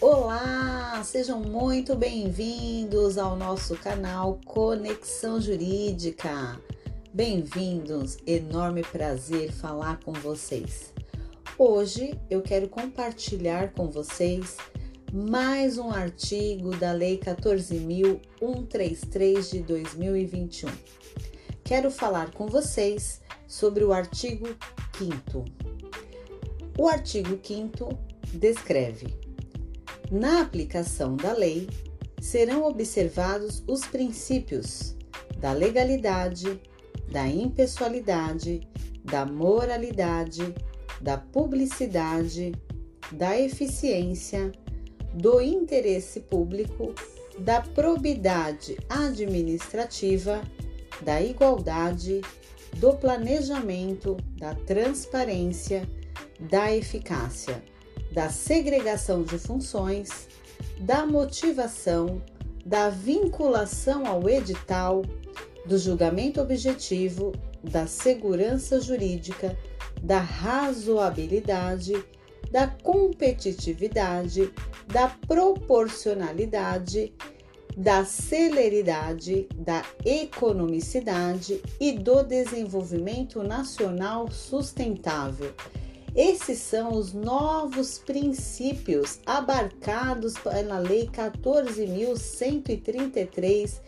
Olá, sejam muito bem-vindos ao nosso canal Conexão Jurídica. Bem-vindos, enorme prazer falar com vocês. Hoje eu quero compartilhar com vocês mais um artigo da Lei 14.133 de 2021. Quero falar com vocês sobre o artigo 5. O artigo 5 descreve na aplicação da lei, serão observados os princípios da legalidade, da impessoalidade, da moralidade, da publicidade, da eficiência, do interesse público, da probidade administrativa, da igualdade, do planejamento, da transparência, da eficácia da segregação de funções, da motivação, da vinculação ao edital, do julgamento objetivo, da segurança jurídica, da razoabilidade, da competitividade, da proporcionalidade, da celeridade, da economicidade e do desenvolvimento nacional sustentável esses são os novos princípios abarcados pela Lei 14.133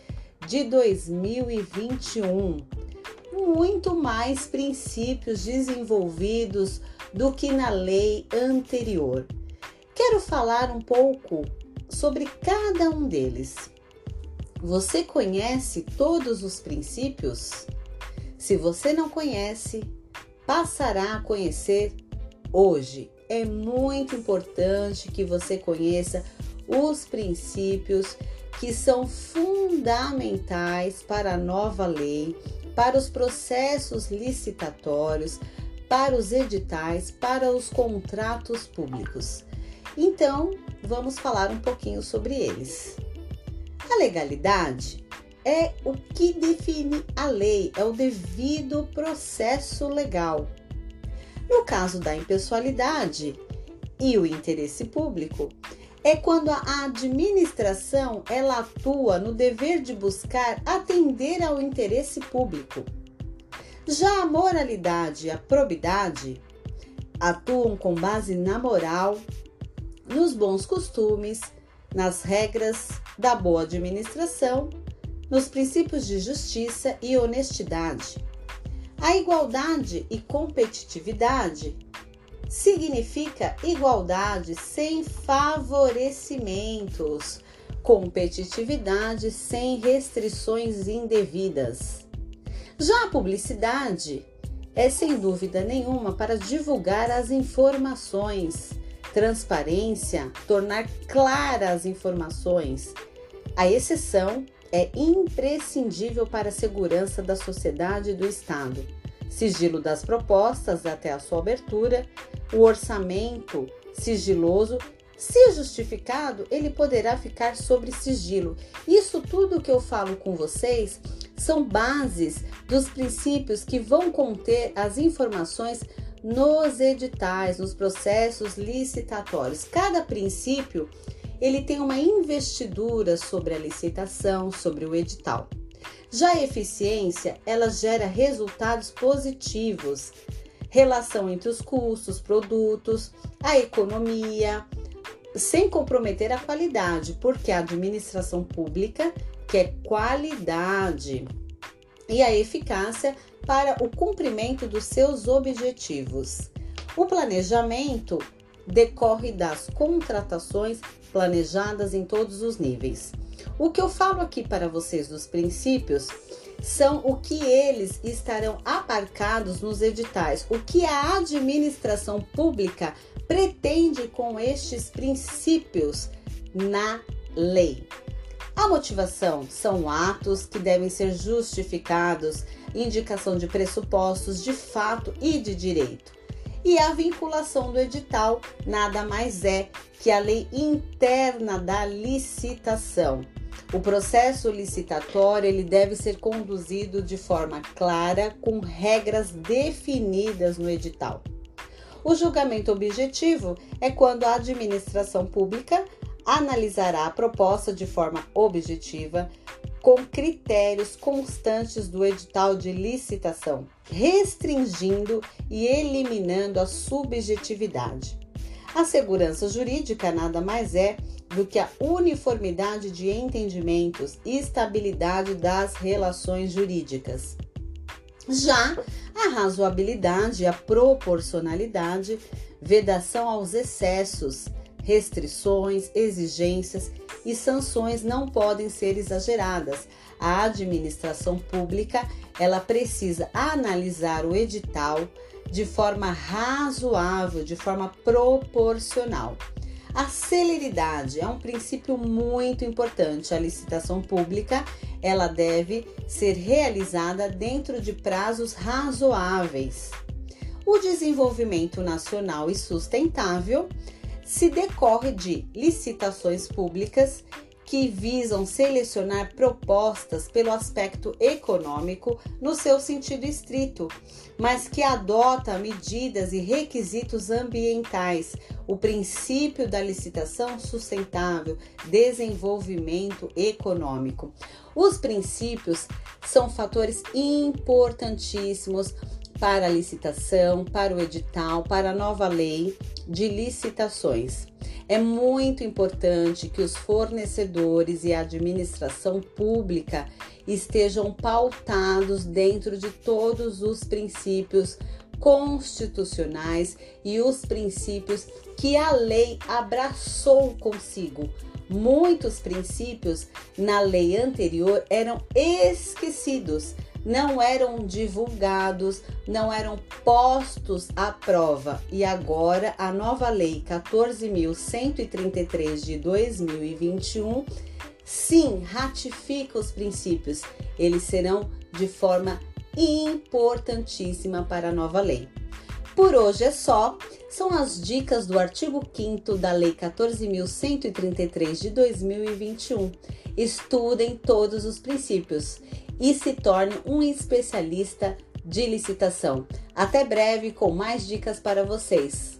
de 2021. Muito mais princípios desenvolvidos do que na lei anterior. Quero falar um pouco sobre cada um deles. Você conhece todos os princípios? Se você não conhece, passará a conhecer hoje. É muito importante que você conheça os princípios que são fundamentais para a nova lei, para os processos licitatórios, para os editais, para os contratos públicos. Então, vamos falar um pouquinho sobre eles. A legalidade é o que define a lei, é o devido processo legal no caso da impessoalidade e o interesse público, é quando a administração ela atua no dever de buscar atender ao interesse público. Já a moralidade e a probidade atuam com base na moral, nos bons costumes, nas regras da boa administração, nos princípios de justiça e honestidade. A igualdade e competitividade significa igualdade sem favorecimentos, competitividade sem restrições indevidas. Já a publicidade é sem dúvida nenhuma para divulgar as informações, transparência, tornar claras as informações. A exceção é imprescindível para a segurança da sociedade e do Estado. Sigilo das propostas até a sua abertura, o orçamento sigiloso, se justificado, ele poderá ficar sobre sigilo. Isso tudo que eu falo com vocês são bases dos princípios que vão conter as informações nos editais, nos processos licitatórios. Cada princípio ele tem uma investidura sobre a licitação, sobre o edital. Já a eficiência, ela gera resultados positivos, relação entre os custos, produtos, a economia, sem comprometer a qualidade, porque a administração pública quer qualidade e a eficácia para o cumprimento dos seus objetivos. O planejamento decorre das contratações planejadas em todos os níveis. O que eu falo aqui para vocês dos princípios são o que eles estarão abarcados nos editais, o que a administração pública pretende com estes princípios na lei. A motivação são atos que devem ser justificados, indicação de pressupostos de fato e de direito. E a vinculação do edital nada mais é que a lei interna da licitação. O processo licitatório ele deve ser conduzido de forma clara, com regras definidas no edital. O julgamento objetivo é quando a administração pública analisará a proposta de forma objetiva, com critérios constantes do edital de licitação, restringindo e eliminando a subjetividade. A segurança jurídica nada mais é do que a uniformidade de entendimentos e estabilidade das relações jurídicas. Já a razoabilidade e a proporcionalidade, vedação aos excessos, restrições, exigências e sanções não podem ser exageradas. A administração pública, ela precisa analisar o edital de forma razoável, de forma proporcional. A celeridade é um princípio muito importante. A licitação pública, ela deve ser realizada dentro de prazos razoáveis. O desenvolvimento nacional e sustentável se decorre de licitações públicas que visam selecionar propostas pelo aspecto econômico no seu sentido estrito, mas que adota medidas e requisitos ambientais, o princípio da licitação sustentável, desenvolvimento econômico. Os princípios são fatores importantíssimos para a licitação, para o edital, para a nova lei de licitações. É muito importante que os fornecedores e a administração pública estejam pautados dentro de todos os princípios constitucionais e os princípios que a lei abraçou consigo. Muitos princípios na lei anterior eram esquecidos não eram divulgados, não eram postos à prova. E agora a nova lei 14.133 de 2021 sim ratifica os princípios. Eles serão de forma importantíssima para a nova lei. Por hoje é só. São as dicas do artigo 5 da Lei 14.133 de 2021. Estudem todos os princípios e se torne um especialista de licitação. Até breve com mais dicas para vocês.